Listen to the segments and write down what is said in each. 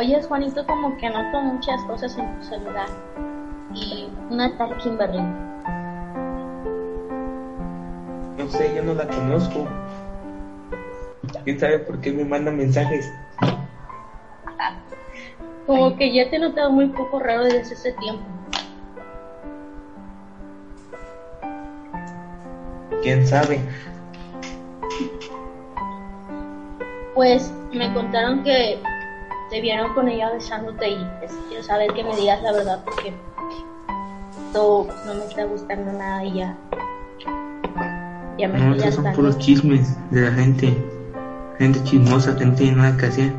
Oye, Juanito, como que noto muchas cosas en tu celular. Y una tal Kimberly. No sé, yo no la conozco. ¿Quién sabe por qué me manda mensajes? Como que ya te he notado muy poco raro desde ese tiempo. ¿Quién sabe? Pues me contaron que te vieron con ella besándote y pues, quiero saber que me digas la verdad porque todo no me está gustando nada y ya. Ya me No, esos son puros chismes de la gente. Gente chismosa que no tiene nada que hacer.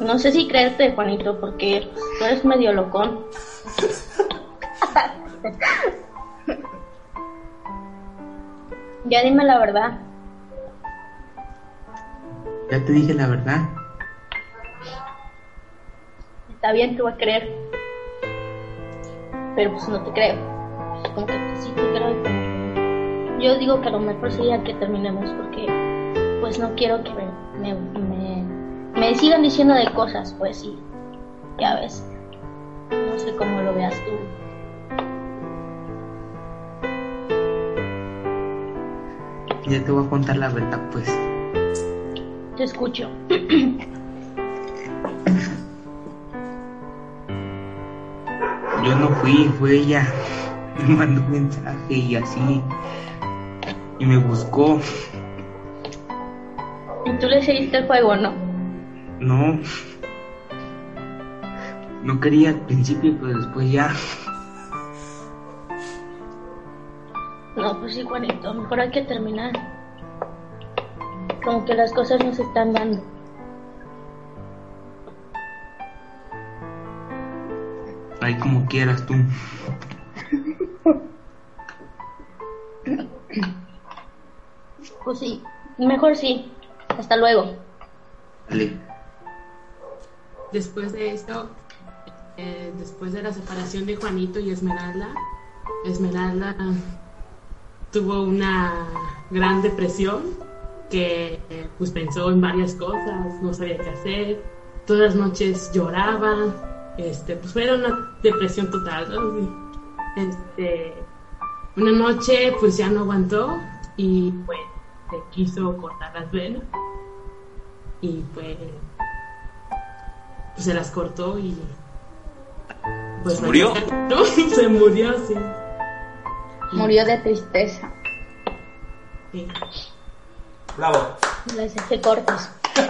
No sé si creerte, Juanito, porque tú eres medio locón. ya dime la verdad. Ya te dije la verdad. Está bien, te voy a creer. Pero pues no te creo. Como que sí te creo. Yo digo que lo mejor sería que terminemos porque pues no quiero que me, me, me sigan diciendo de cosas, pues sí. Ya ves. No sé cómo lo veas tú. Ya te voy a contar la verdad, pues. Te escucho. Yo no fui, fue ella. Me mandó un mensaje y así. Y me buscó. ¿Y tú le seguiste el juego no? No. No quería al principio, pero después ya. No, pues sí, Juanito, mejor hay que terminar. Como que las cosas no se están dando. Ahí como quieras tú. Pues sí, mejor sí. Hasta luego. Dale. Después de esto, eh, después de la separación de Juanito y Esmeralda, Esmeralda tuvo una gran depresión que pues pensó en varias cosas, no sabía qué hacer, todas las noches lloraba, este, pues era una depresión total, ¿no? Este, una noche pues ya no aguantó y pues se quiso cortar las venas y pues pues se las cortó y pues ¿Se murió? no, se murió sí. Murió de tristeza. Sí. Bravo. Les dejé cortos.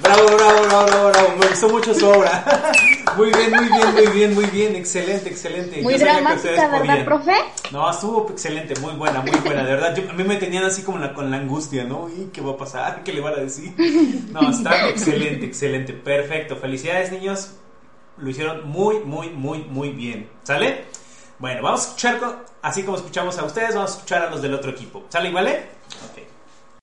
Bravo, bravo, bravo, bravo, bravo. Me gustó mucho su obra. Muy bien, muy bien, muy bien, muy bien. Excelente, excelente. Muy Yo dramática, ¿verdad, podían. profe? No, estuvo excelente, muy buena, muy buena, de verdad. Yo- a mí me tenían así como la, con la angustia, ¿no? ¿Y qué va a pasar? ¿Qué le van a decir? No, está excelente, excelente, perfecto. Felicidades, niños. Lo hicieron muy, muy, muy, muy bien. ¿Sale? Bueno, vamos a escuchar, así como escuchamos a ustedes, vamos a escuchar a los del otro equipo. ¿Sale, vale?